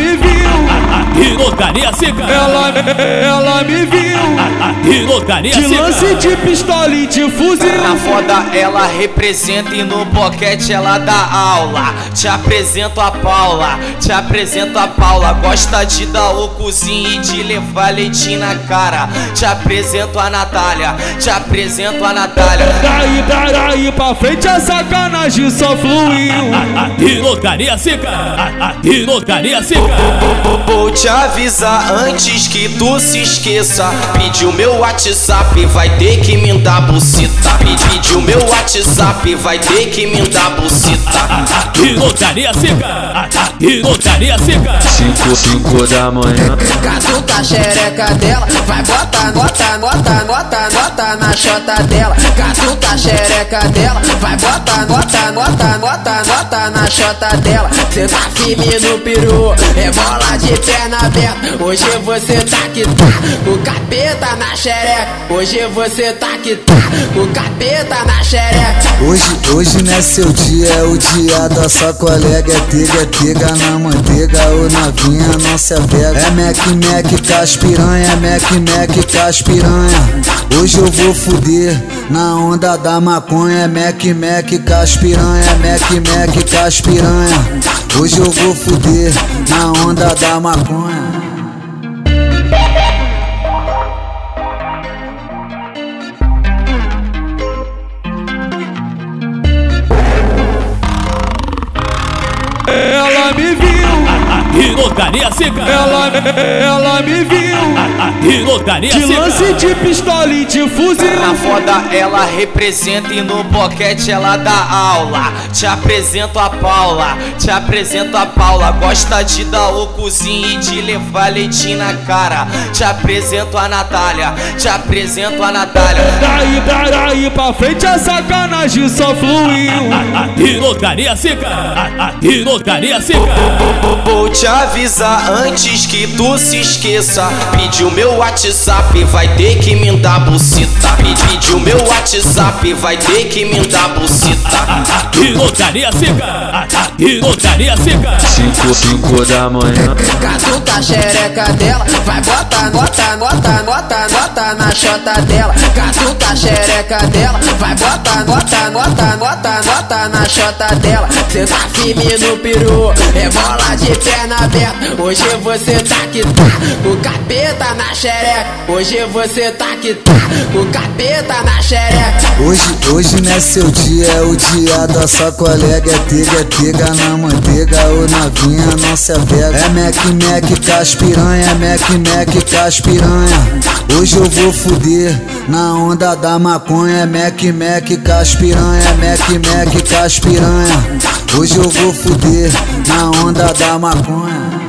me viu. seca. Ela, ela me viu. E lotaria De seca. lance de pistola e de fuzil. Na foda ela representa e no boquete ela dá aula. Te apresento a Paula, te apresento a Paula. Gosta de dar o cozinho e de levar leitinho na cara. Te apresento a Natália, te apresento a Natália. Daí, daí pra frente a sacanagem só fluiu. E lotaria seca. E lotaria seca. Vou te avisar antes que tu se esqueça. Pediu meu WhatsApp, vai ter que me dar bucita. Pediu meu WhatsApp, vai ter que me dar bucita. E lotaria seca. E lotaria seca. 5, 5 da manhã. Catuca a xereca dela, vai bota nota, nota, nota, nota na chota dela. Catuca a xereca dela, vai bota nota, nota, nota, nota na chota dela. Cê tá firme no peru, é bola de perna aberta. Hoje você tá que tá, o capeta na xereca. Hoje você tá que tá, o capeta na xereca. Hoje, hoje não é seu dia, é o dia da sua colega. É tega, é tega na manteiga, ô novinha não se apega. É Mac, Mac, caspiranha, Mac, Mac, caspiranha. Hoje eu vou fuder na onda da maconha. É Mac, Mac, caspiranha, Mac, Mac, caspiranha. Hoje eu vou fuder na onda da maconha. Lotaria seca. Ela, ela me viu. E lotaria De lance de pistola e de fuzil. Na foda ela representa e no boquete ela dá aula. Te apresento a Paula, te apresento a Paula. Gosta de dar o cozinho e de levar leitinho na cara. Te apresento a Natália, te apresento a Natália. Daí, daí pra frente a sacanagem só fluiu. E lotaria seca. E lotaria seca. Vou te avisar antes que tu se esqueça. Pediu meu WhatsApp, vai ter que me dar bucita. Pediu meu WhatsApp, vai ter que me dar bucita. E lotaria seca. E lotaria seca. 5, 5 da manhã. Catuca a xereca dela, vai bota nota, nota, nota, nota na chota dela. Catuca a xereca dela, vai bota nota, nota, nota, nota na chota dela. Cê tá firme no peru, é bola de perna aberta. Hoje você tá que tá, o capeta na xereca. Hoje você tá que tá, o capeta na xereca. Hoje, hoje não é seu dia, é o dia da sua colega. É tega, é tega na manteiga, ô novinha não se apega. É Mac, Mac, caspiranha, Mac, Mac, caspiranha. Hoje eu vou fuder na onda da maconha. Mac, Mac, caspiranha, Mac, Mac, caspiranha. Hoje eu vou fuder na onda da maconha.